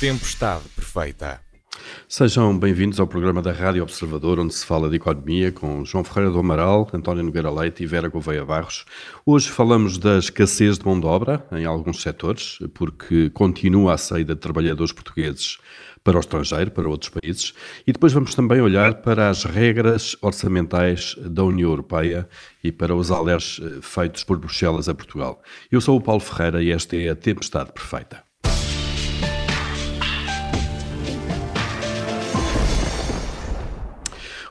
Tempestade Perfeita. Sejam bem-vindos ao programa da Rádio Observador, onde se fala de economia, com João Ferreira do Amaral, António Nogueira Leite e Vera Gouveia Barros. Hoje falamos da escassez de mão de obra em alguns setores, porque continua a saída de trabalhadores portugueses para o estrangeiro, para outros países, e depois vamos também olhar para as regras orçamentais da União Europeia e para os alertas eh, feitos por Bruxelas a Portugal. Eu sou o Paulo Ferreira e esta é a Tempestade Perfeita.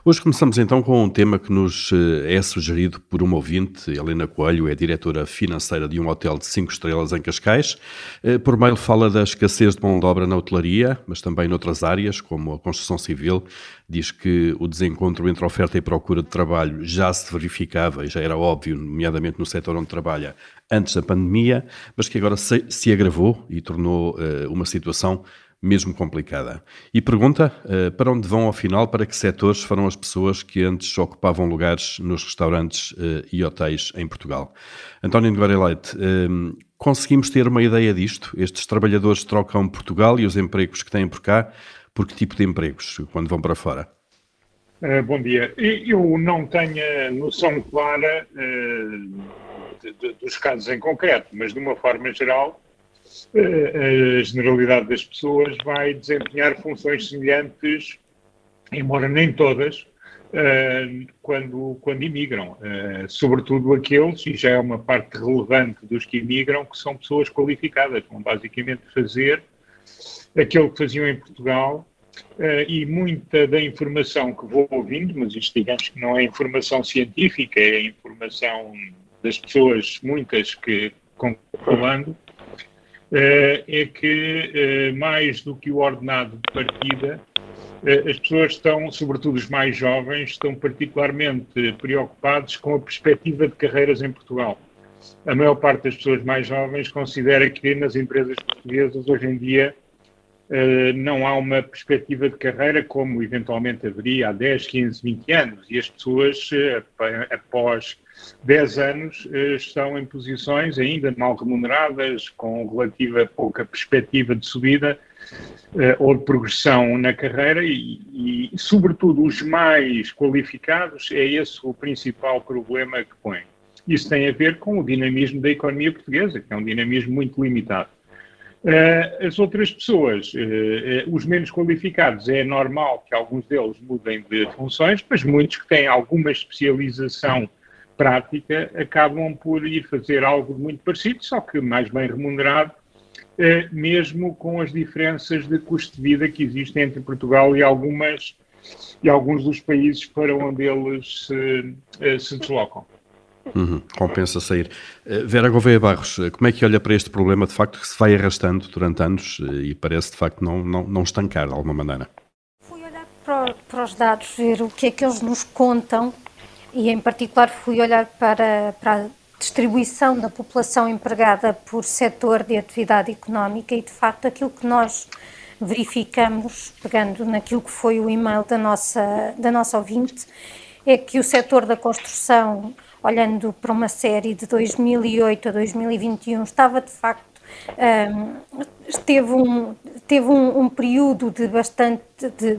Hoje começamos então com um tema que nos eh, é sugerido por uma ouvinte, Helena Coelho, é diretora financeira de um hotel de 5 estrelas em Cascais. Eh, por mail fala da escassez de mão de obra na hotelaria, mas também noutras áreas, como a construção civil. Diz que o desencontro entre oferta e procura de trabalho já se verificava e já era óbvio, nomeadamente no setor onde trabalha, antes da pandemia, mas que agora se, agravou e tornou uh, uma situação mesmo complicada. E pergunta uh, para onde vão ao final, para que setores foram as pessoas que antes ocupavam lugares nos restaurantes uh, e hotéis em Portugal. António Nogueira Leite, uh, conseguimos ter uma ideia disto? Estes trabalhadores trocam Portugal e os empregos que têm por cá, por que tipo de empregos, quando vão para fora? Bom dia. Eu não tenho noção clara de, de, dos casos em concreto, mas de uma forma geral, a generalidade das pessoas vai desempenhar funções semelhantes, embora nem todas, quando, quando imigram. Sobretudo aqueles, e já é uma parte relevante dos que imigram, que são pessoas qualificadas, vão basicamente fazer aquilo que faziam em Portugal. e muita da informação que vou ouvindo, mas isto digamos que não é informação científica, é informação das pessoas, muitas que concordando, eh, é que, eh, mais do que o ordenado de partida, eh, as pessoas estão, sobretudo os mais jovens, estão particularmente preocupados com a perspectiva de carreiras em Portugal. A maior parte das pessoas mais jovens considera que nas empresas portuguesas, hoje em dia, não há uma perspectiva de carreira como eventualmente haveria há 10, 15, 20 anos. E as pessoas, após 10 anos eh, estão em posições ainda mal remuneradas, com relativa pouca perspectiva de subida eh, ou de progressão na carreira e, e, sobretudo, os mais qualificados, é esse o principal problema que põe. Isso tem a ver com o dinamismo da economia portuguesa, que é um dinamismo muito limitado. Uh, as outras pessoas, uh, uh, os menos qualificados, é normal que alguns deles mudem de funções, mas muitos que têm alguma especialização prática acabam por ir fazer algo muito parecido, só que mais bem remunerado, eh, mesmo com as diferenças de custo de vida que existem entre Portugal e algumas e alguns dos países para onde eles se, se deslocam. Uhum, compensa sair. Uh, Vera Gouveia Barros, uh, como é que olha para este problema de facto que se vai arrastando durante anos uh, e parece de facto não, não, não estancar de alguma maneira? Fui olhar para, para os dados, ver o que é que eles nos contam e em particular fui olhar para, para a distribuição da população empregada por setor de atividade económica e de facto aquilo que nós verificamos, pegando naquilo que foi o e-mail da nossa, da nossa ouvinte, é que o setor da construção, olhando para uma série de 2008 a 2021, estava de facto um, teve um, teve um, um período de bastante de,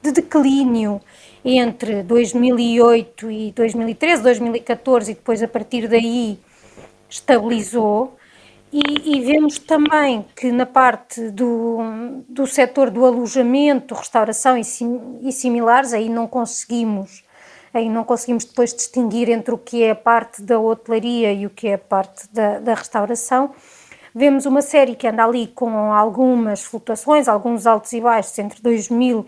de declínio entre 2008 e 2013, 2014 e depois a partir daí estabilizou. E, e, vemos também que na parte do, do setor do alojamento, restauração e, sim, e, similares, aí não conseguimos aí não conseguimos depois distinguir entre o que é a parte da hotelaria e o que é a parte da, da restauração. Vemos uma série que anda ali com algumas flutuações, alguns altos e baixos entre 2000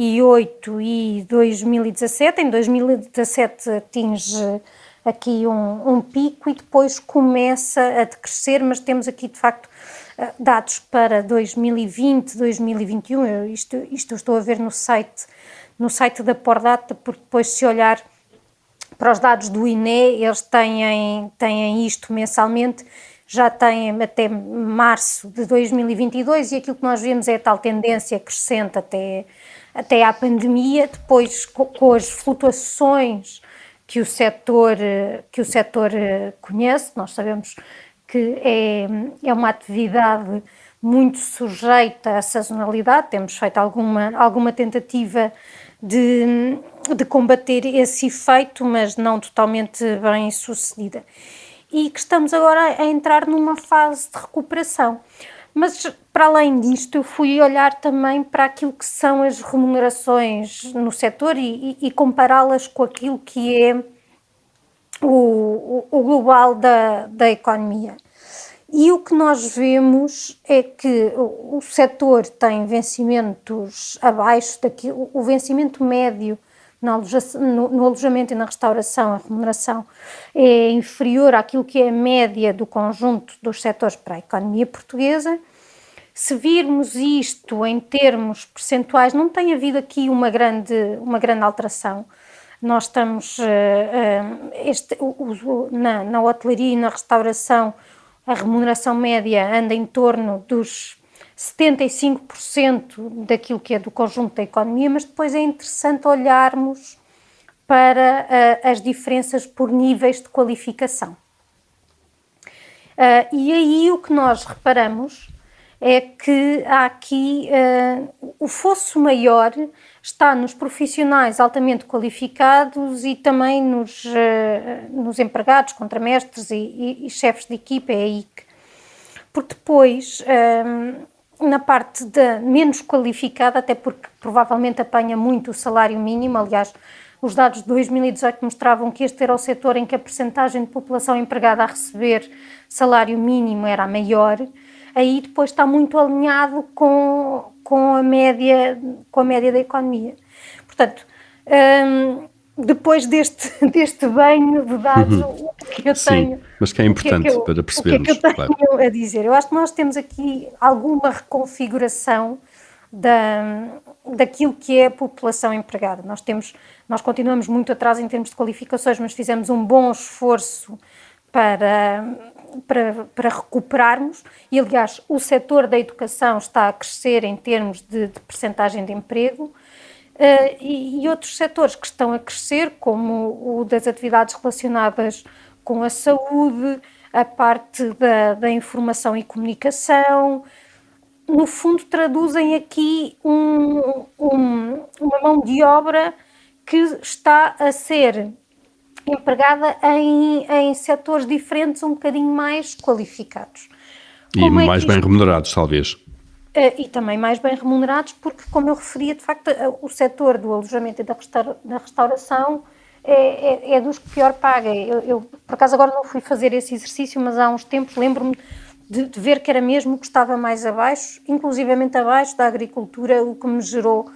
2008 e 2017. Em 2017 atinge aqui um, um, pico e depois começa a decrescer, mas temos aqui de facto eh, dados para 2020, 2021. Eu, isto, isto estou a ver no site, no site da Pordata, porque depois se olhar para os dados do INE, eles têm, têm isto mensalmente, já têm até março de 2022 e aquilo que nós vemos é a tal tendência crescente até até à pandemia, depois com as flutuações que o setor, que o setor eh, conhece, nós sabemos que é, é uma atividade muito sujeita à sazonalidade, temos feito alguma, alguma tentativa de, de combater esse efeito, mas não totalmente bem sucedida. E que estamos agora a entrar numa fase de recuperação. Mas, para além disto, eu fui olhar também para aquilo que são as remunerações no setor e, e, e compará-las com aquilo que é o, o, o global da, da economia. E o que nós vemos é que o, setor tem vencimentos abaixo daquilo, o vencimento médio no, no, alojamento e na restauração, a remuneração é inferior àquilo que é a média do conjunto dos setores para a economia portuguesa. Se virmos isto em termos percentuais, não tem havido aqui uma grande, uma grande alteração. Nós estamos uh, uh, este, o, o, na, na hotelaria e na restauração, a remuneração média anda em torno dos 75% daquilo que é do conjunto da economia, mas depois é interessante olharmos para uh, as diferenças por níveis de qualificação. Uh, e aí o que nós reparamos é que há aqui uh, o fosso maior está nos profissionais altamente qualificados e também nos, uh, nos empregados, contramestres e, e, e, chefes de equipa, é aí que. Porque depois, uh, na parte da menos qualificada, até porque provavelmente apanha muito o salário mínimo, aliás, os dados de 2018 mostravam que este era o setor em que a percentagem de população empregada a receber salário mínimo era a maior aí depois está muito alinhado com, com, a, média, com a média da economia. Portanto, hum, depois deste, deste banho de dados, uhum. o que eu Sim, tenho. Mas que é importante que é que eu, para percebermos. O que é que eu tenho claro. a dizer? Eu acho que nós temos aqui alguma reconfiguração da, daquilo que é a população empregada. Nós, temos, nós continuamos muito atrás em termos de qualificações, mas fizemos um bom esforço para para, para recuperarmos, e aliás o setor da educação está a crescer em termos de, de percentagem de emprego, uh, e, e, outros setores que estão a crescer, como o das atividades relacionadas com a saúde, a parte da, da informação e comunicação, no fundo traduzem aqui um, um, uma mão de obra que está a ser empregada em, em setores diferentes um bocadinho mais qualificados. E como é mais é bem remunerados, talvez. Uh, e também mais bem remunerados, porque, como eu referia, de facto, uh, o setor do alojamento e da, restaura, da restauração é, é, é, dos que pior paga. Eu, eu, por acaso, agora não fui fazer esse exercício, mas há uns tempos lembro-me de, de, ver que era mesmo que estava mais abaixo, inclusivamente abaixo da agricultura, o que me gerou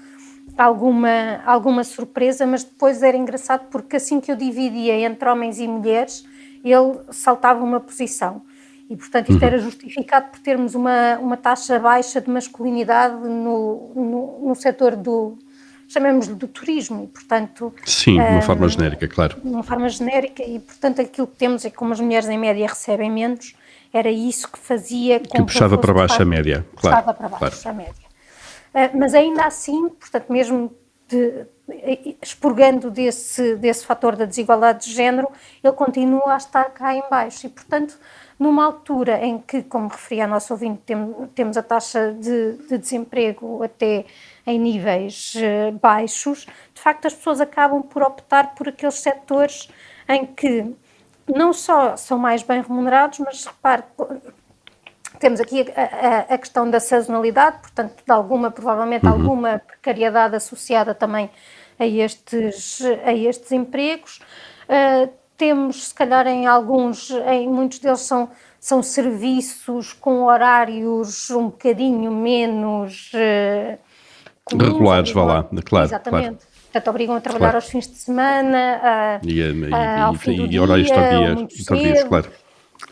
alguma, alguma surpresa, mas depois era engraçado porque assim que eu dividia entre homens e mulheres, ele saltava uma posição. E, portanto, isto uhum. era justificado por termos uma, uma taxa baixa de masculinidade no, no, no setor do, chamemos-lhe do turismo, e, portanto... Sim, de uma um, forma genérica, claro. De uma forma genérica, e, portanto, aquilo que temos é que como as mulheres em média recebem menos, era isso que fazia... Que puxava para baixo a média, claro. Puxava para baixo claro. a média. Ah, mas ainda assim, portanto, mesmo de, expurgando desse, desse fator da desigualdade de género, ele continua a estar cá em baixo. E, portanto, numa altura em que, como referia a nossa ouvinte, tem, temos a taxa de, de, desemprego até em níveis uh, baixos, de facto as pessoas acabam por optar por aqueles setores em que não só são mais bem remunerados, mas repare, temos aqui a, a, a, questão da sazonalidade, portanto, de alguma, provavelmente, uhum. alguma precariedade associada também a estes, a estes empregos. Uh, temos, se calhar, em alguns, em muitos deles são, são serviços com horários um bocadinho menos uh, comuns, regulares, vá lá, claro. Exatamente. Claro. Portanto, obrigam a trabalhar claro. aos fins de semana, a, e, e, a, ao e, fim do e dia, horários tardios claro.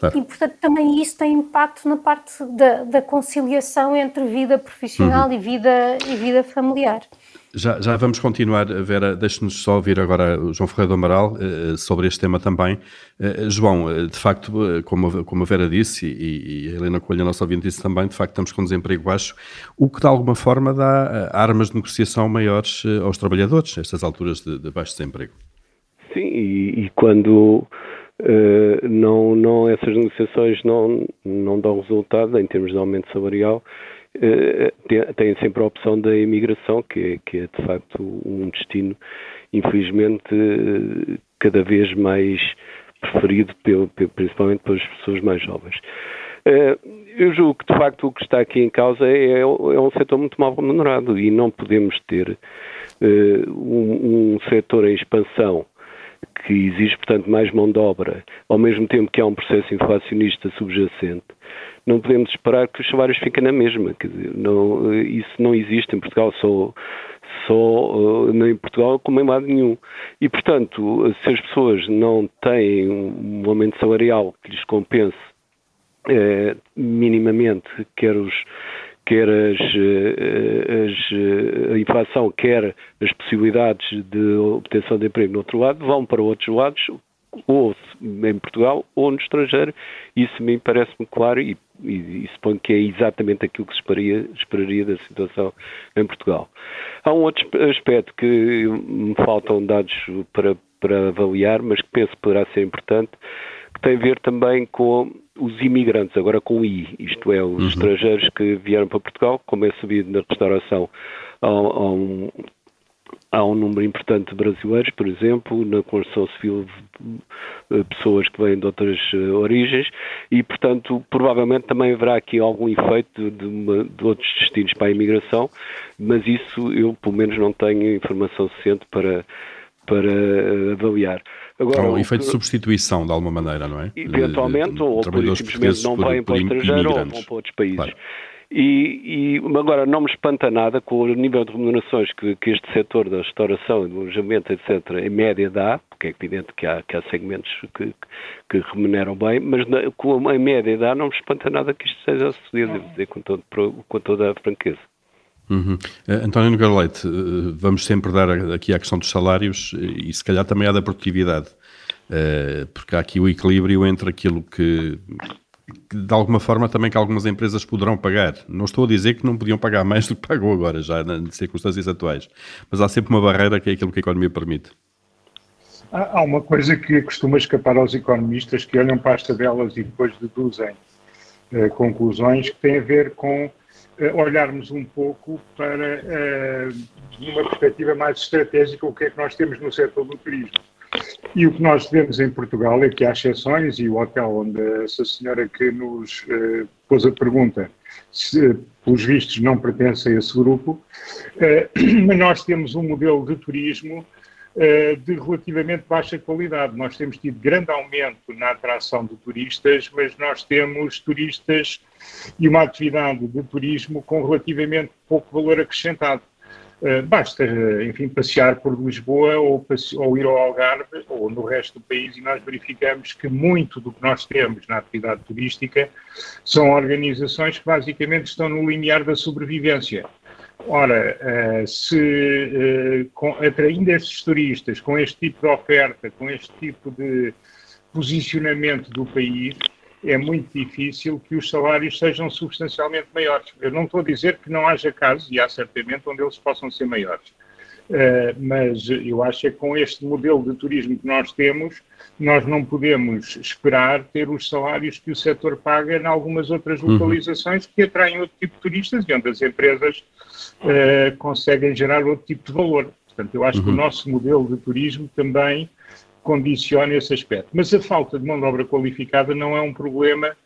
Claro. E, portanto, também isso tem impacto na parte da, da conciliação entre vida profissional uhum. e, vida, e vida familiar. Já, já vamos continuar, Vera, deixe-nos só ouvir agora o João Ferreira do Amaral uh, sobre este tema também. Uh, João, de facto, como, a, como a Vera disse e, e a Helena Coelho, a nossa ouvinte, disse também, de facto estamos com desemprego baixo, o que de alguma forma dá armas de negociação maiores aos trabalhadores, nestas alturas de, de baixo desemprego. Sim, e, e quando Uh, não, não, essas negociações não, não dão resultado em termos de aumento salarial. Uh, têm sempre a opção da imigração, que é, que é de facto um destino, infelizmente, cada vez mais preferido, principalmente pelas pessoas mais jovens. Uh, eu julgo que, de facto, o que está aqui em causa é, é um setor muito mal remunerado e não podemos ter um, um setor em expansão que exige, portanto, mais mão de obra, ao mesmo tempo que há um processo inflacionista subjacente, não podemos esperar que os salários fiquem na mesma. Quer dizer, não, isso não existe em Portugal, só, só uh, nem em Portugal como em lado nenhum. E, portanto, se as pessoas não têm um aumento salarial que lhes compense eh, minimamente, quer os quer as, eh, as, eh, a inflação, quer as possibilidades de obtenção de emprego no outro lado, vão para outros lados, ou em Portugal ou no estrangeiro. Isso me parece-me claro e, e, e, suponho que é exatamente aquilo que se esperaria, esperaria da situação em Portugal. Há um outro aspecto que me faltam dados para, para avaliar, mas que penso poderá ser importante, que tem a ver também com os imigrantes, agora com I, isto é, os uhum. estrangeiros que vieram para Portugal, como é sabido na restauração, há, há, um, há um número importante de brasileiros, por exemplo, na construção civil, eh, pessoas que vêm de outras eh, origens, e, portanto, provavelmente também haverá aqui algum efeito de, uma, de outros destinos para a imigração, mas isso eu, pelo menos, não tenho informação suficiente para, para eh, avaliar. Agora, um efeito que, de substituição, de alguma maneira, não é? Eventualmente, de, ou por, simplesmente não vêm para o estrangeiro ou vão para outros países. Claro. E, e, agora não me espanta nada com o nível de remunerações que, que este setor da restauração e do alojamento, etc., em média dá, porque é evidente que há, que há segmentos que, que remuneram bem, mas na, com a média dá, não me espanta nada que isto seja sucedido, devo dizer com, todo, com toda a franqueza. Uhum. Uh, António Nogueira Leite, uh, vamos sempre dar aqui à questão dos salários uh, e se calhar também à da produtividade, porque há aqui o equilíbrio entre aquilo que, que, de alguma forma também que algumas empresas poderão pagar. Não estou a dizer que não podiam pagar mais do que pagou agora, já nas circunstâncias atuais, mas há sempre uma barreira que é aquilo que a economia permite. Há uma coisa que costuma escapar aos economistas que olham para as tabelas e depois deduzem conclusões que têm a ver com olharmos um pouco para, numa perspectiva mais estratégica, o que é que nós temos no setor do turismo. E o que nós vemos em Portugal é que há exceções, e o hotel onde essa senhora que nos uh, pôs a pergunta, se, pelos vistos, não pertence a esse grupo, mas nós temos um modelo de turismo eh, de relativamente baixa qualidade. Nós temos tido grande aumento na atração de turistas, mas nós temos turistas e uma atividade de turismo com relativamente pouco valor acrescentado. Uh, basta, enfim, passear por Lisboa ou, ou, ir ao Algarve ou no resto do país e nós verificamos que muito do que nós temos na atividade turística são organizações que basicamente estão no limiar da sobrevivência. Ora, eh, se eh, atraindo estes turistas com este tipo de oferta, com este tipo de posicionamento do país, é muito difícil que os salários sejam substancialmente maiores. Eu não estou a dizer que não haja casos, e há certamente onde eles possam ser maiores. Uh, mas eu acho que com este modelo de turismo que nós temos, nós não podemos esperar ter os salários que o setor paga em algumas outras uhum. localizações que atraem outro tipo de turistas e onde as empresas uh, conseguem gerar outro tipo de valor. Portanto, eu acho uhum. que o uhum. nosso modelo de turismo também condiciona esse aspecto. Mas a falta de mão de obra qualificada não é um problema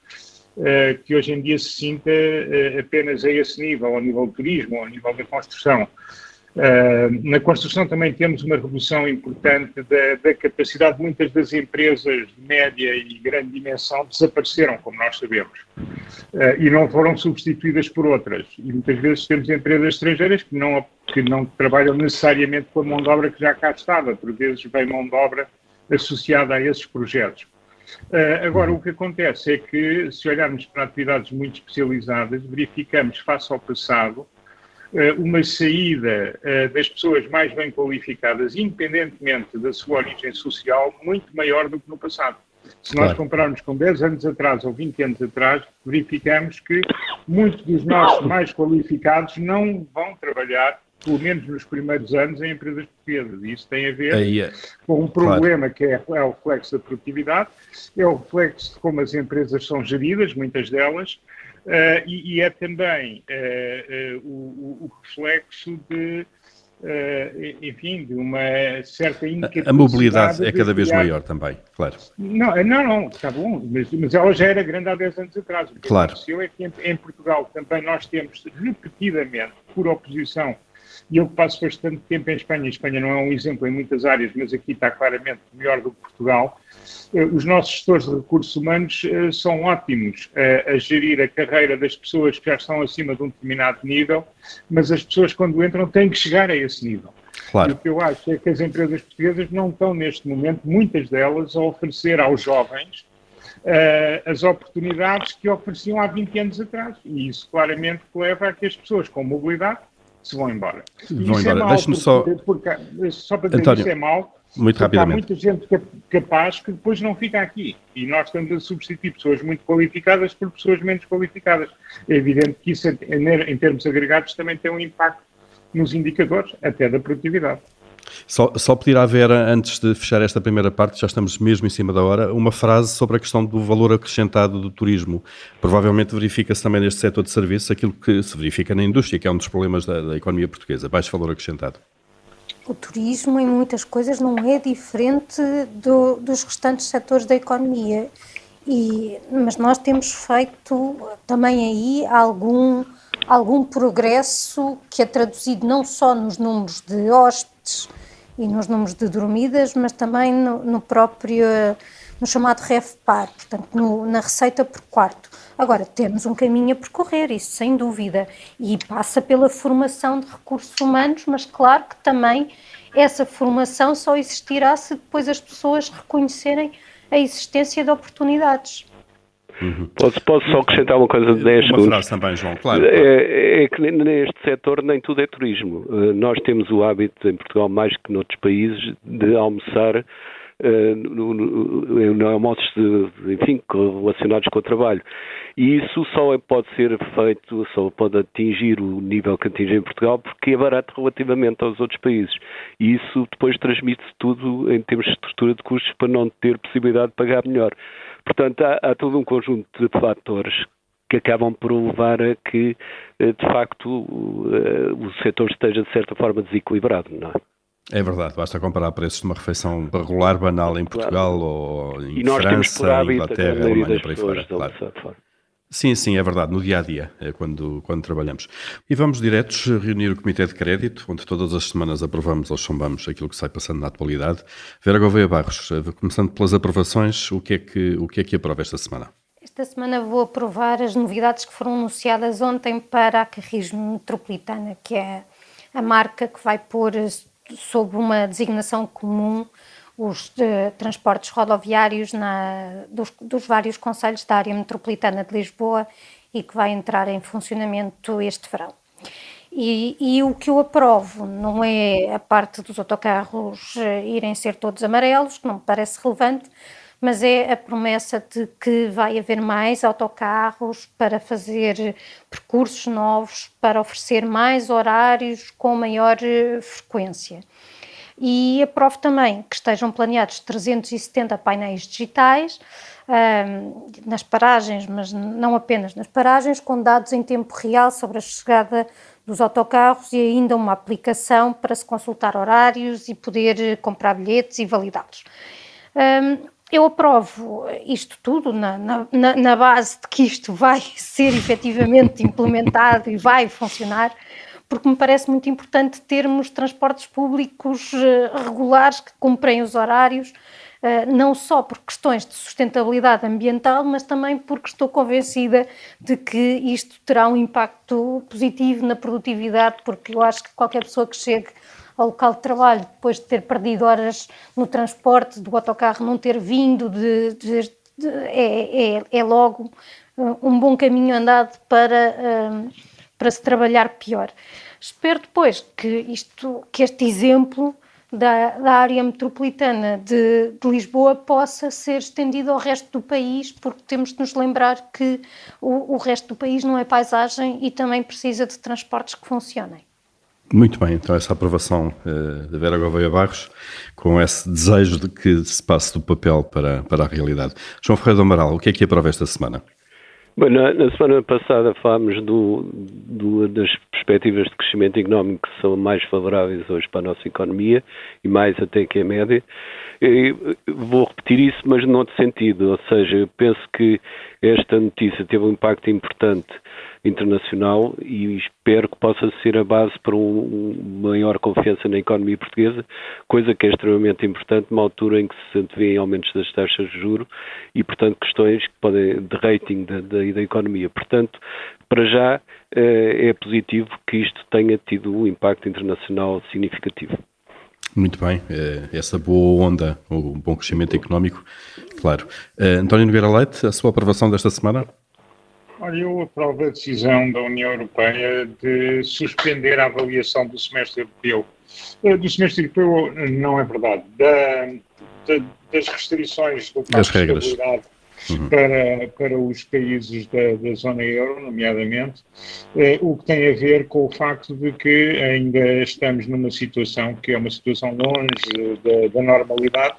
uh, que hoje em dia se sinta uh, apenas a esse nível, ao nível do turismo, ao nível da construção. Uh, na construção também temos uma redução importante da, da, capacidade. Muitas das empresas de média e grande dimensão desapareceram, como nós sabemos, uh, e não foram substituídas por outras. E muitas vezes temos empresas estrangeiras que não, que não trabalham necessariamente com a mão de obra que já cá estava, por vezes vem mão de obra associada a esses projetos. Uh, agora, o que acontece é que, se olharmos para atividades muito especializadas, verificamos, face ao passado, uma saída eh, das pessoas mais bem qualificadas, independentemente da sua origem social, muito maior do que no passado. Se nós claro. compararmos com 10 anos atrás ou 20 anos atrás, verificamos que muitos dos nossos mais qualificados não vão trabalhar pelo menos nos primeiros anos, em empresas portuguesas. Isso tem a ver Aí é- com um problema que é, é o reflexo da produtividade, é o reflexo de como as empresas são geridas, muitas delas, eh, e, e é também eh, eh, o, o- reflexo de, enfim, de uma certa A mobilidade é cada vez criar- maior também, claro. não, não, não, está bom, mas, mas ela já era grande há 10 anos atrás. O que Claro. aconteceu é que em, em Portugal também nós temos repetidamente, por oposição, e eu que passo bastante tempo em Espanha, a Espanha não é um exemplo em muitas áreas, mas aqui está claramente melhor do que Portugal, eh, os nossos gestores de recursos humanos eh, são ótimos a gerir a carreira das pessoas que já estão acima de um determinado nível, mas as pessoas quando entram têm que chegar a esse nível. E o Claro. que eu acho é que as empresas portuguesas não estão, neste momento, muitas delas, a oferecer aos jovens eh, as oportunidades que ofereciam há 20 anos atrás. E isso claramente leva a que as pessoas com mobilidade se vão embora. E Vão isso é embora. mau, Deixe-me só- porque- só para dizer António, isso é mau, Muito porque há rapidamente. muita gente cap- capaz que depois não fica aqui. E nós estamos a substituir pessoas muito qualificadas por pessoas menos qualificadas. É evidente que isso, em termos agregados, também tem um impacto nos indicadores, até da produtividade. Só, só pedir à Vera, antes de fechar esta primeira parte, já estamos mesmo em cima da hora, uma frase sobre a questão do valor acrescentado do turismo. Provavelmente verifica-se também neste setor de serviços aquilo que se verifica na indústria, que é um dos problemas da, da economia portuguesa, baixo valor acrescentado. O turismo, em muitas coisas, não é diferente do- dos restantes setores da economia. E, mas nós temos feito também aí algum, algum progresso que é traduzido não só nos números de hóspedes e nos números de dormidas, mas também no, no próprio, no chamado REFPAR, portanto, no- na receita por quarto. Agora, temos um caminho a percorrer, isso sem dúvida, e passa pela formação de recursos humanos, mas claro que também essa formação só existirá se depois as pessoas reconhecerem a existência de oportunidades. Posso, posso só acrescentar uma coisa de 10 Uma segundos? frase também, João, claro. claro. É, é que neste setor nem tudo é turismo. Eh, Nós temos o hábito, em Portugal, mais que noutros países, de almoçar em almoços, de, enfim, relacionados com o trabalho. E isso só é- pode ser feito, só pode atingir o nível que atinge em Portugal, porque é barato relativamente aos outros países. E isso depois transmite-se tudo em termos de estrutura de custos para não ter possibilidade de pagar melhor. Portanto, há, há todo um conjunto de fatores que acabam por levar a que, eh, de facto, eh, o setor esteja, de certa forma, desequilibrado, não é? É verdade, basta comparar preços de uma refeição regular, banal em Portugal ou em E França, Inglaterra, Alemanha, por aí fora. Claro. fora. Sim, sim, é verdade, no dia a dia, é quando, quando trabalhamos. E vamos diretos reunir o Comitê de Crédito, onde todas as semanas aprovamos ou chumbamos aquilo que sai passando na atualidade. Vera Gouveia Barros, começando pelas aprovações, o que é que, o que, é que aprova esta semana? Esta semana vou aprovar as novidades que foram anunciadas ontem para a Carrismo Metropolitana, que é a marca que vai pôr sob uma designação comum os eh, transportes rodoviários na- dos, dos vários conselhos da área metropolitana de Lisboa e que vai entrar em funcionamento este verão. E, e o que eu aprovo não é a parte dos autocarros eh, irem ser todos amarelos, que não me parece relevante, mas é a promessa de que vai haver mais autocarros para fazer percursos novos, para oferecer mais horários com maior eh, frequência. E aprovo também que estejam planeados 370 painéis digitais ahm, nas paragens, mas não apenas nas paragens, com dados em tempo real sobre a chegada dos autocarros e ainda uma aplicação para se consultar horários e poder eh, comprar bilhetes e validá-los. Ahm, eu aprovo isto tudo na, na- na- base de que isto vai ser efetivamente implementado e vai funcionar, porque me parece muito importante termos transportes públicos eh, regulares que cumprem os horários, eh, não só por questões de sustentabilidade ambiental, mas também porque estou convencida de que isto terá um impacto positivo na produtividade, porque eu acho que qualquer pessoa que chegue ao local de trabalho depois de ter perdido horas no transporte, do autocarro não ter vindo, de, de- de- é, é- é logo uh, um bom caminho andado para, para se trabalhar pior. Espero depois que, isto, que este exemplo da, da área metropolitana de, de Lisboa possa ser estendido ao resto do país, porque temos de nos lembrar que o, o resto do país não é paisagem e também precisa de transportes que funcionem. Muito bem, então essa aprovação uh, da Vera Gouveia Barros, com esse desejo de que se passe do papel para, para a realidade. João Ferreira do Amaral, o que é que aprova esta semana? Bem, na, na, semana passada falámos do, do, das perspectivas de crescimento económico que são mais favoráveis hoje para a nossa economia e mais até que a média. Vou repetir isso, mas noutro sentido, ou seja, eu penso que esta notícia teve um impacto importante internacional e espero que possa ser a base para uma maior confiança na economia portuguesa, coisa que é extremamente importante numa altura em que se antevêem aumentos das taxas de juro e, portanto, questões que podem de rating da, da, da economia. Portanto, para já eh, é positivo que isto tenha tido um impacto internacional significativo. Muito bem, eh, essa boa onda, o bom crescimento económico, claro. Eh, António Nogueira Leite, a sua aprovação desta semana? Olha, eu aprovo a decisão da União Europeia de suspender a avaliação do semestre europeu. Eh, do semestre europeu não é verdade. Da, da, das restrições do Pacto de Estabilidade uhum. para, para os países da, da zona euro, nomeadamente, eh, o que tem a ver com o facto de que ainda estamos numa situação que é uma situação longe da, da normalidade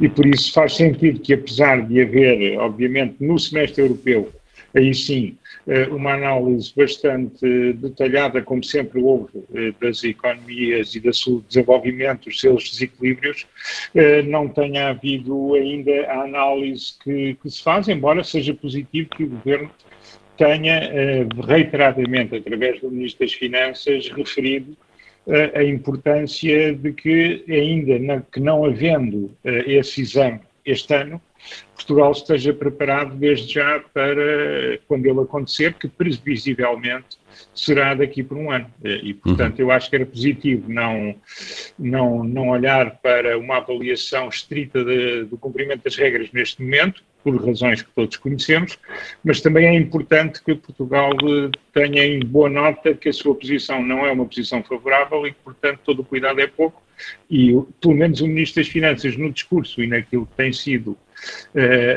e por isso faz sentido que, apesar de haver, obviamente, no semestre europeu, aí sim, eh, uma análise bastante detalhada, como sempre houve, eh, das economias e do seu desenvolvimento, os seus desequilíbrios, eh, não tenha havido ainda a análise que, que se faz, embora seja positivo que o Governo tenha reiteradamente, através do Ministro das Finanças, referido a importância de que, ainda que não havendo esse exame este ano, Portugal esteja preparado desde já para quando ele acontecer, que previsivelmente será daqui por um ano. E, portanto, uhum. eu acho que era positivo não, não, não olhar para uma avaliação estrita de, do cumprimento das regras neste momento, por razões que todos conhecemos, mas também é importante que Portugal eh, tenha em boa nota que a sua posição não é uma posição favorável e que, portanto, todo o cuidado é pouco. E, pelo menos, o Ministro das Finanças, no discurso e naquilo que tem sido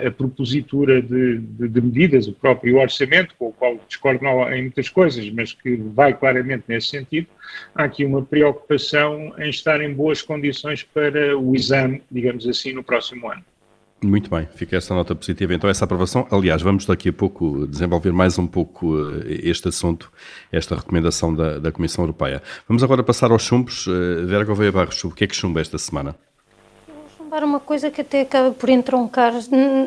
a propositura de, de, de, medidas, o próprio orçamento, com o qual discordo em muitas coisas, mas que vai claramente nesse sentido, há aqui uma preocupação em estar em boas condições para o exame, digamos assim, no próximo ano. Muito bem, fica essa nota positiva. Então, essa aprovação. Aliás, vamos daqui a pouco desenvolver mais um pouco eh, este assunto, esta recomendação da, da Comissão Europeia. Vamos agora passar aos chumbos. Uh, Vera Gouveia Barros, o que é que chumba esta semana? Vou uma coisa que até acaba por entroncar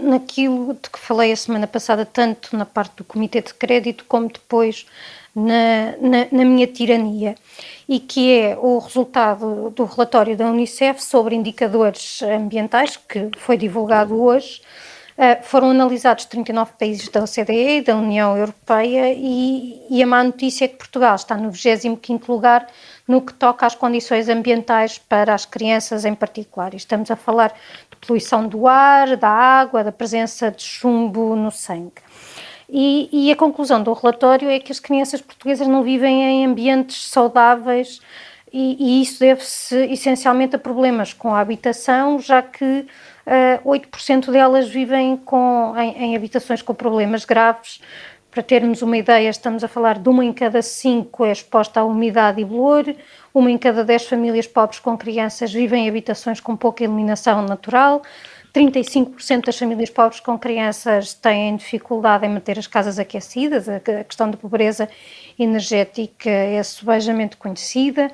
naquilo de que falei a semana passada, tanto na parte do Comitê de Crédito como depois na, na, na, minha tirania, e que é o resultado do relatório da Unicef sobre indicadores ambientais, que foi divulgado hoje. Uh, foram analisados 39 países da OCDE e da União Europeia, e, e a má notícia é que Portugal está no 25 lugar no que toca às condições ambientais para as crianças em particular. estamos a falar de poluição do ar, da água, da presença de chumbo no sangue. E, e, a conclusão do relatório é que as crianças portuguesas não vivem em ambientes saudáveis e, e isso deve-se essencialmente a problemas com a habitação, já que uh, eh, 8% delas vivem com, em, em, habitações com problemas graves. Para termos uma ideia, estamos a falar de uma em cada cinco é exposta à umidade e bolor, uma em cada dez famílias pobres com crianças vivem em habitações com pouca iluminação natural, 35% das famílias pobres com crianças têm dificuldade em manter as casas aquecidas, a questão da pobreza energética é subejamente conhecida,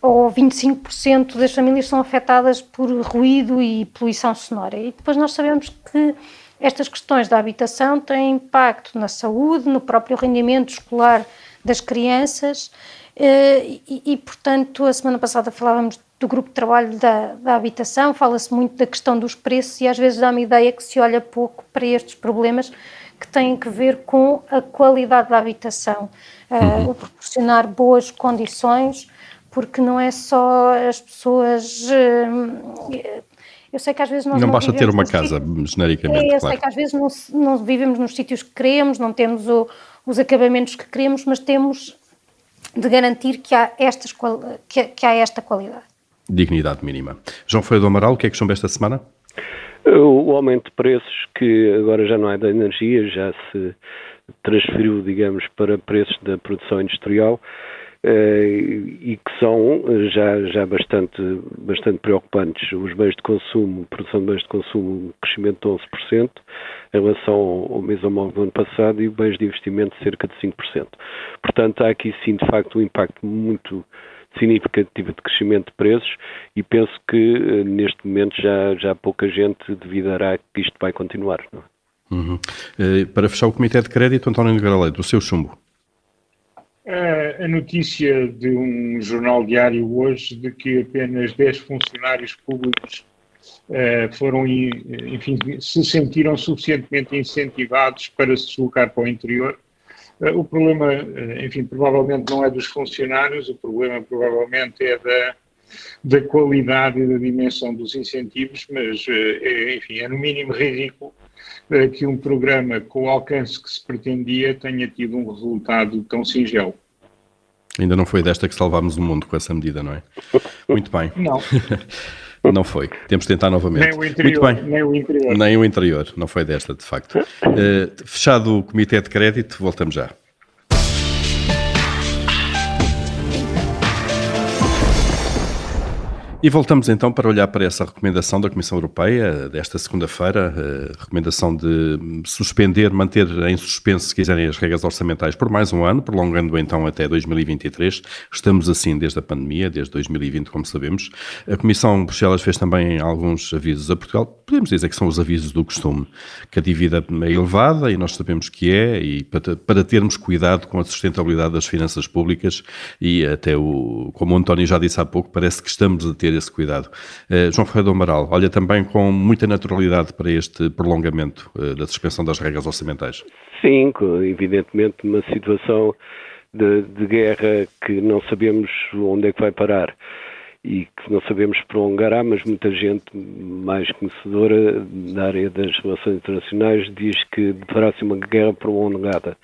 ou 25% das famílias são afetadas por ruído e poluição sonora. E depois nós sabemos que estas questões da habitação têm impacto na saúde, no próprio rendimento escolar das crianças eh, e, e, portanto, a semana passada falávamos do grupo de trabalho da, da habitação, fala-se muito da questão dos preços e às vezes dá-me ideia que se olha pouco para estes problemas que têm que ver com a qualidade da habitação, uh, uhum. o proporcionar boas condições, porque não é só as pessoas. Uh, eu sei que às vezes nós não, não basta ter uma casa, sítios, genericamente. É, eu claro. sei que às vezes não, não vivemos nos sítios que queremos, não temos o, os acabamentos que queremos, mas temos de garantir que há, estas, que, que há esta qualidade dignidade mínima. João Feio do Amaral, o que é que chumba esta semana? O aumento de preços, que agora já não é da energia, já se transferiu, digamos, para preços da produção industrial, e que são já, já bastante, bastante preocupantes. Os bens de consumo, produção de bens de consumo, um crescimento de 11% em relação ao mês homólogo do ano passado e bens de investimento cerca de 5%. Portanto, há aqui sim, de facto, um impacto muito significativo de crescimento de preços e penso que neste momento já, já pouca gente duvidará que isto vai continuar. É? Uhum. Uh, para fechar o Comitê de Crédito, António Nogueira Leite, o seu chumbo. A notícia de um jornal diário hoje de que apenas 10 funcionários públicos uh, foram, enfim, se sentiram suficientemente incentivados para se deslocar para o interior. o problema, enfim, provavelmente não é dos funcionários, o problema provavelmente é da, da qualidade e da dimensão dos incentivos, mas, é, enfim, é no mínimo ridículo que um programa com o alcance que se pretendia tenha tido um resultado tão singelo. Ainda não foi desta que salvámos o mundo com essa medida, não é? Muito bem. Não. Não foi. Temos de tentar novamente. Nem o interior. Muito bem. Nem o interior. Nem o interior. Não foi desta, de facto. Uh, fechado o comitê de crédito, voltamos já. E voltamos então para olhar para essa recomendação da Comissão Europeia desta segunda-feira, a recomendação de suspender, manter em suspenso, se quiserem, as regras orçamentais por mais um ano, prolongando então até 2023. Estamos assim desde a pandemia, desde 2020, como sabemos. A Comissão Bruxelas fez também alguns avisos a Portugal. Podemos dizer que são os avisos do costume, que a dívida é elevada e nós sabemos que é, e para, para termos cuidado com a sustentabilidade das finanças públicas e até o, como o António já disse há pouco, parece que estamos a ter ter esse cuidado. Uh, João Ferreira do Amaral, olha também com muita naturalidade para este prolongamento uh, da suspensão das regras orçamentais. Sim, evidentemente uma situação de, de guerra que não sabemos onde é que vai parar e que não sabemos prolongará, mas muita gente mais conhecedora da área das relações internacionais diz que deverá ser uma guerra prolongada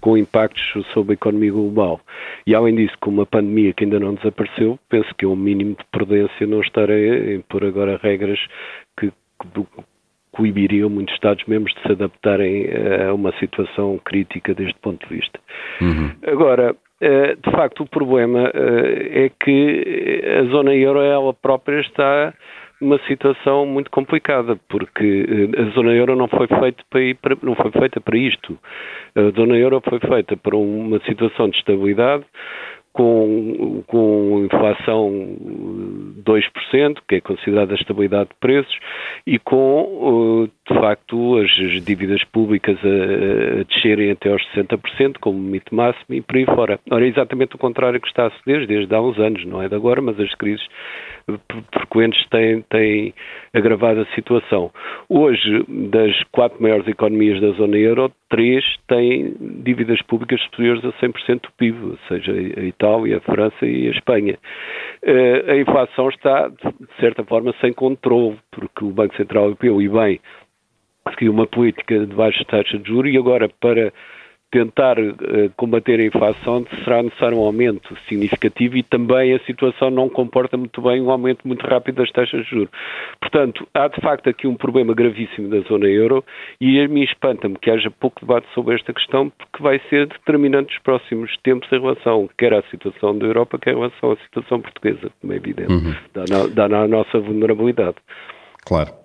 com impactos sobre a economia global. E além disso, com uma pandemia que ainda não desapareceu, penso que é um mínimo de prudência não estar a impor agora regras que coibiriam muitos Estados-membros de se adaptarem a uma situação crítica deste ponto de vista. Uhum. Agora, eh, de facto, o problema eh, é que a zona euro ela própria está uma situação muito complicada, porque eh, a zona euro não foi feita para, para, não foi feita para isto. A zona euro foi feita para uma situação de estabilidade, com, com inflação 2%, que é considerada estabilidade de preços, e com, de facto, as, dívidas públicas a, a descerem até aos 60%, como limite máximo, e por aí fora. Ora, é exatamente o contrário que está a suceder desde há uns anos, não é de agora, mas as crises frequentes têm, têm agravado a situação. Hoje, das quatro maiores economias da zona euro, três têm dívidas públicas superiores a 100% do PIB, ou seja, a Itália, a França e a Espanha. Eh, a inflação está, de certa forma, sem controle, porque o Banco Central Europeu, e bem, seguiu uma política de baixa taxa de juros e agora, para tentar uh, combater a inflação será necessário um aumento significativo e também a situação não comporta muito bem um aumento muito rápido das taxas de juros. Portanto, há de facto aqui um problema gravíssimo da zona euro e a mim espanta-me que haja pouco debate sobre esta questão porque vai ser determinante nos próximos tempos em relação quer à situação da Europa, quer em relação à situação portuguesa, como é evidente, uhum. dá, na, nossa vulnerabilidade. Claro.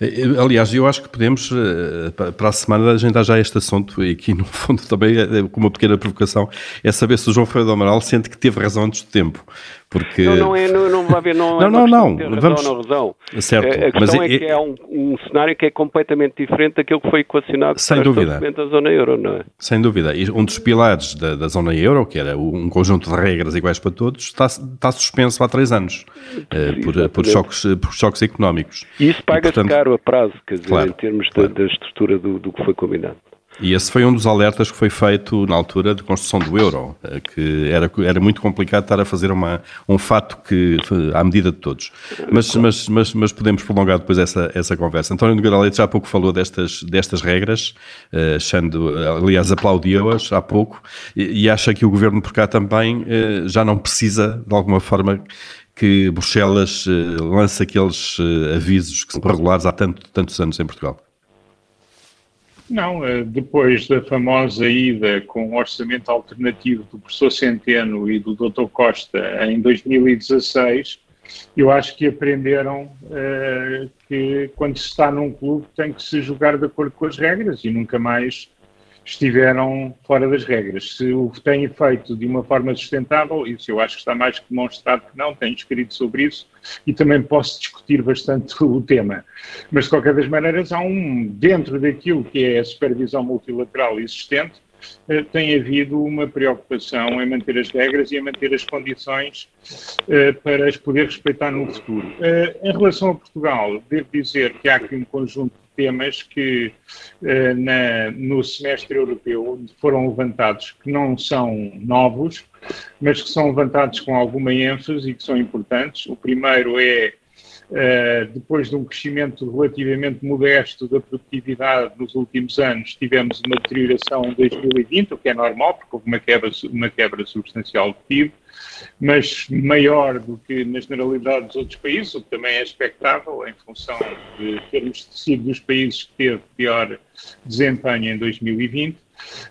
Eh, eh, aliás, eu acho que podemos, eh, para a semana, agendar já este assunto, e aqui no fundo também, com uma pequena provocação, é saber se o João Ferreira do Amaral sente que teve razão antes do tempo. Porque... Não, não, é, não, não vai haver, não, não, não, não. Vamos... ou não razão. Certo, a, a questão mas é, é que é um, um, cenário que é completamente diferente daquilo que foi equacionado sem dúvida. da zona euro, não é? Sem dúvida. E um dos pilares da, da, zona euro, que era um conjunto de regras iguais para todos, está, está suspenso há três anos uh, por, por, choques, por choques económicos. E isso paga-se caro a prazo, quer dizer, claro, em termos claro. da, da, estrutura do, do que foi combinado. E esse foi um dos alertas que foi feito na altura de construção do euro, eh, que era, era muito complicado estar a fazer uma, um fato que à medida de todos. Mas, mas, mas, mas podemos prolongar depois essa, essa conversa. António Nogueira Leite já há pouco falou destas, destas regras, eh, achando, aliás, aplaudiu-as há pouco, e, e, acha que o governo por cá também eh, já não precisa, de alguma forma, que Bruxelas lance aqueles avisos que são regulares há tanto, tantos anos em Portugal. Não, eh, depois da famosa ida com o orçamento alternativo do professor Centeno e do Dr. Costa em 2016, eu acho que aprenderam uh, que quando se está num clube tem que se jogar de acordo com as regras e nunca mais estiveram fora das regras. Se o têm feito de uma forma sustentável, isso eu acho que está mais que demonstrado que não, tenho escrito sobre isso e também posso discutir bastante o tema. Mas, de qualquer das maneiras, há um, dentro daquilo que é a supervisão multilateral existente, tem havido uma preocupação em manter as regras e em manter as condições eh, para as poder respeitar no futuro. Eh, em relação a Portugal, devo dizer que há aqui um conjunto temas que eh, na, no semestre europeu foram levantados, que não são novos, mas que são levantados com alguma ênfase e que são importantes. O primeiro é depois de um crescimento relativamente modesto da produtividade nos últimos anos, tivemos uma deterioração em 2020, o que é normal, porque houve uma quebra, uma quebra substancial de PIB, mas maior do que na generalidade dos outros países, o que também é expectável em função de termos sido dos países que teve pior desempenho em 2020. Uh,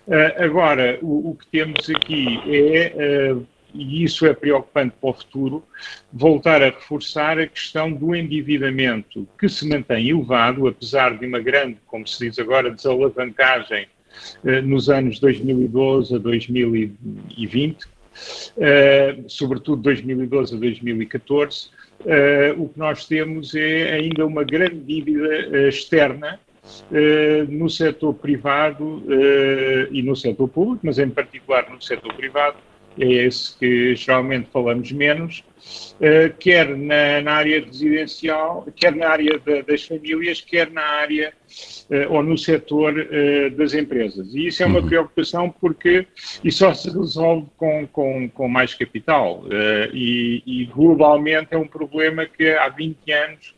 eh, agora, o, que temos aqui é uh, e isso é preocupante para o futuro, voltar a reforçar a questão do endividamento que se mantém elevado, apesar de uma grande, como se diz agora, desalavancagem eh, nos anos 2012 a 2020, eh, sobretudo 2012 a 2014, eh, o que nós temos é ainda uma grande dívida externa no setor privado e no setor público, mas em particular no setor privado, é esse que geralmente falamos menos, uh, quer na, na, área residencial, quer na área de, das famílias, quer na área uh, ou no setor uh, das empresas. E isso é uma uhum. preocupação porque isso só se resolve com, com, com mais capital. E, e globalmente é um problema que há 20 anos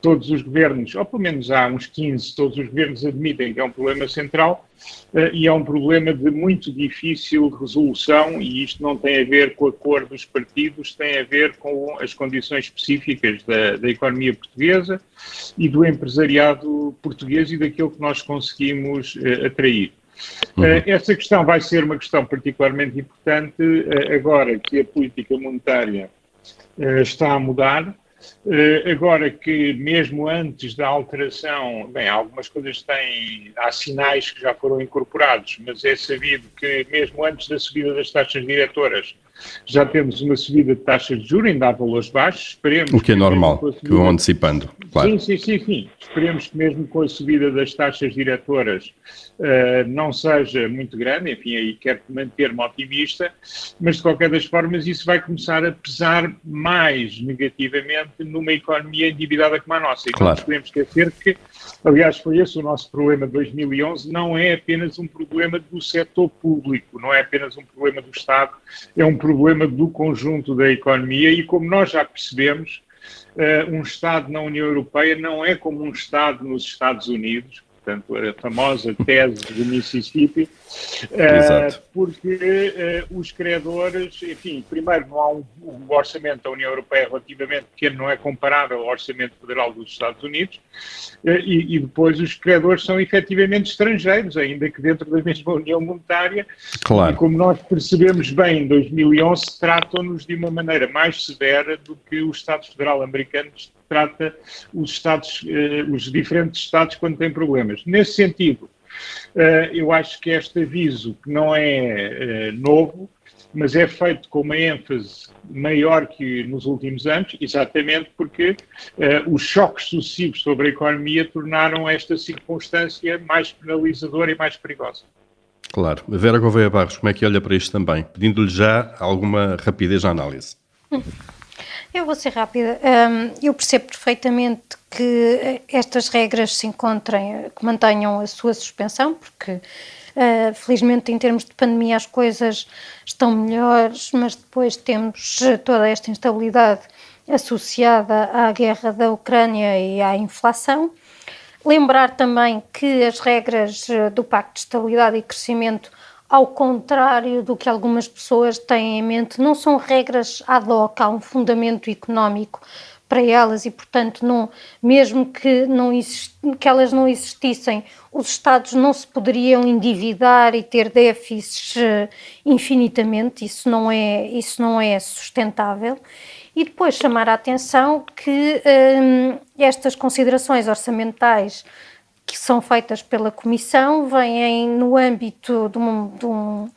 todos os governos, ou pelo menos há uns 15, todos os governos admitem que é um problema central uh, e é um problema de muito difícil resolução e isto não tem a ver com a cor dos partidos, tem a ver com as condições específicas da, da economia portuguesa e do empresariado português e daquilo que nós conseguimos uh, atrair. Uhum. Uh, essa questão vai ser uma questão particularmente importante agora que a política monetária está a mudar agora que mesmo antes da alteração, bem, algumas coisas têm, há sinais que já foram incorporados, mas é sabido que mesmo antes da subida das taxas diretoras, já temos uma subida de taxas de juros, ainda há valores baixos, esperemos... O que é normal, subida, que vão antecipando, claro. Sim, sim, sim, sim, esperemos que mesmo com a subida das taxas diretoras uh, não seja muito grande, enfim, aí quero manter-me otimista, mas de qualquer das formas isso vai começar a pesar mais negativamente numa economia endividada como a nossa. E claro. não podemos esquecer que, aliás, foi esse o nosso problema de 2011, não é apenas um problema do setor público, não é apenas um problema do Estado, é um problema problema do conjunto da economia e, como nós já percebemos, uh, um Estado na União Europeia não é como um Estado nos Estados Unidos, portanto, a famosa tese do Mississippi, uh, porque uh, os credores, enfim, primeiro não há um, um, orçamento da União Europeia relativamente pequeno, não é comparável ao orçamento federal dos Estados Unidos, uh, e, e, depois os credores são efetivamente estrangeiros, ainda que dentro da mesma União Monetária, claro. e como nós percebemos bem, em 2011 tratam-nos de uma maneira mais severa do que os Estados Federal americanos trata os Estados, os diferentes Estados quando têm problemas. Nesse sentido, eh, eu acho que este aviso, que não é eh, novo, mas é feito com uma ênfase maior que nos últimos anos, exatamente porque uh, os choques sucessivos sobre a economia tornaram esta circunstância mais penalizadora e mais perigosa. Claro. Vera Gouveia Barros, como é que olha para isto também? Pedindo-lhe já alguma rapidez na análise. Eu vou ser rápida. eu percebo perfeitamente que estas regras se encontrem, que mantenham a sua suspensão, porque Uh, felizmente, em termos de pandemia, as coisas estão melhores, mas depois temos toda esta instabilidade associada à guerra da Ucrânia e à inflação. Lembrar também que as regras do Pacto de Estabilidade e Crescimento ao contrário do que algumas pessoas têm em mente, não são regras ad hoc, há um fundamento económico para elas e, portanto, não, mesmo que, não que elas não existissem, os Estados não se poderiam endividar e ter déficits uh, infinitamente, isso não, é, isso não é sustentável. E depois chamar a atenção que um, estas considerações orçamentais que são feitas pela Comissão vêm no âmbito de um, de um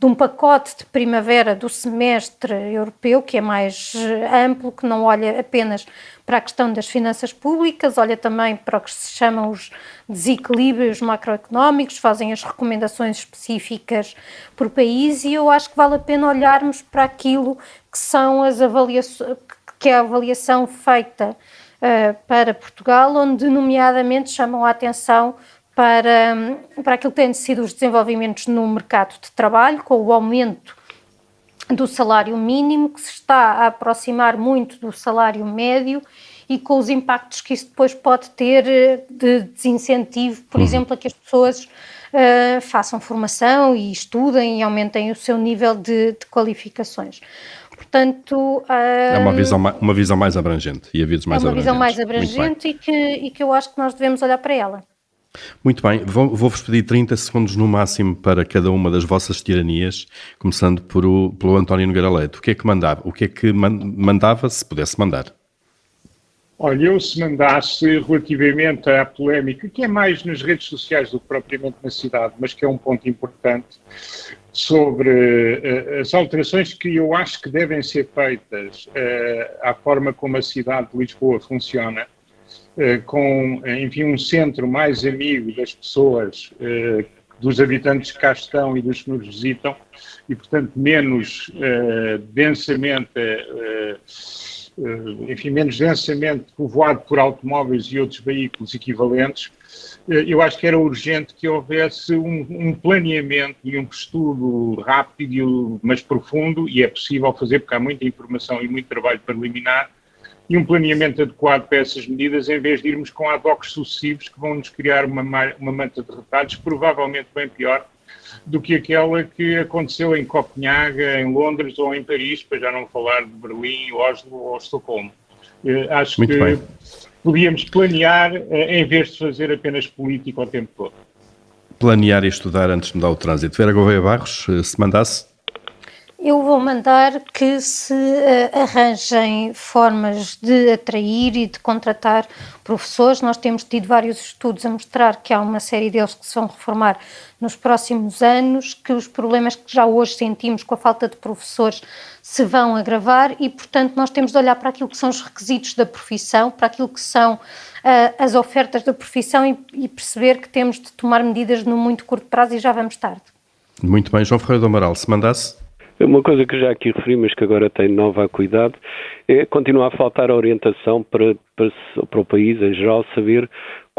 de um pacote de primavera do semestre europeu, que é mais eh, amplo, que não olha apenas para a questão das finanças públicas, olha também para o que se chamam os desequilíbrios macroeconómicos, fazem as recomendações específicas por país e eu acho que vale a pena olharmos para aquilo que são as avaliações, que é a avaliação feita uh, para Portugal, onde nomeadamente chamam a atenção para, para aquilo que têm sido os desenvolvimentos no mercado de trabalho, com o aumento do salário mínimo, que se está a aproximar muito do salário médio e com os impactos que isso depois pode ter eh, de desincentivo, por uhum. exemplo, a que as pessoas uh, façam formação e estudem e aumentem o seu nível de, de qualificações. Portanto, é uma visão, uma visão mais abrangente e avisos mais É uma abrangentes. visão mais abrangente e que, e que eu acho que nós devemos olhar para ela. Muito bem, vou-vos pedir 30 segundos no máximo para cada uma das vossas tiranias, começando por o, pelo António Nogueira Leite. O que é que mandava? O que é que mandava se pudesse mandar? Olha, eu se mandasse relativamente à polémica, que é mais nas redes sociais do que propriamente na cidade, mas que é um ponto importante, sobre uh, as alterações que eu acho que devem ser feitas uh, à forma como a cidade de Lisboa funciona, eh, com, enfim, um centro mais amigo das pessoas, dos habitantes que cá estão e dos que nos visitam, e, portanto, menos densamente, enfim, menos densamente povoado por automóveis e outros veículos equivalentes, eu acho que era urgente que houvesse um, um, planeamento e um estudo rápido, mas profundo, e é possível fazer porque há muita informação e muito trabalho para eliminar, e um planeamento adequado para essas medidas, em vez de irmos com ad hoc sucessivos que vão nos criar uma, uma manta de retalhos, provavelmente bem pior do que aquela que aconteceu em Copenhague, em Londres ou em Paris, para já não falar de Berlim, Oslo ou Estocolmo. Uh, acho Muito que bem. Podíamos planear uh, em vez de fazer apenas política o tempo todo. Planear e estudar antes de mudar o trânsito. Vera Gouveia Barros, uh, se mandasse eu vou mandar que se uh, arranjem formas de atrair e de contratar professores. Nós temos tido vários estudos a mostrar que há uma série deles que se vão reformar nos próximos anos, que os problemas que já hoje sentimos com a falta de professores se vão agravar e, portanto, nós temos de olhar para aquilo que são os requisitos da profissão, para aquilo que são uh, as ofertas da profissão e, e perceber que temos de tomar medidas no muito curto prazo e já vamos tarde. Muito bem, João Ferreira do Amaral, se mandasse uma coisa que já aqui referi, mas que agora tem nova acuidade, é continuar a faltar a orientação para, para, para o país em geral saber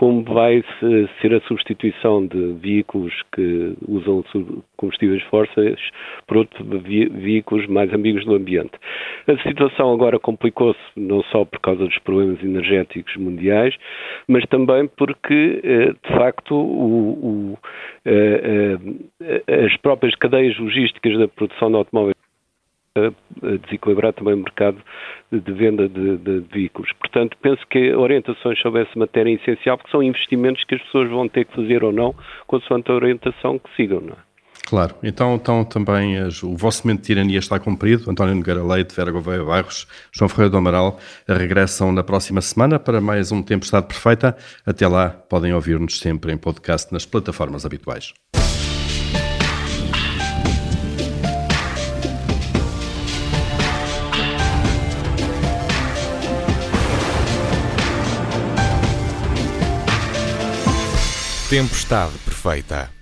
como vai ser a substituição de veículos que usam combustíveis fósseis por outros veículos mais amigos do ambiente. A situação agora complicou-se não só por causa dos problemas energéticos mundiais, mas também porque, eh, de facto, o, o, eh, eh, as próprias cadeias logísticas da produção de automóveis a desequilibrar também o mercado de venda de, de, veículos. Portanto, penso que orientações sobre essa matéria é essencial, porque são investimentos que as pessoas vão ter que fazer ou não, consoante a orientação que sigam, não é? Claro, então, então também as, o vosso momento de tirania está cumprido. António Nogueira Leite, Vera Gouveia Bairros, João Ferreira do Amaral regressam na próxima semana para mais um Tempestade Perfeita. Até lá, podem ouvir-nos sempre em podcast nas plataformas habituais. Tempestade perfeita.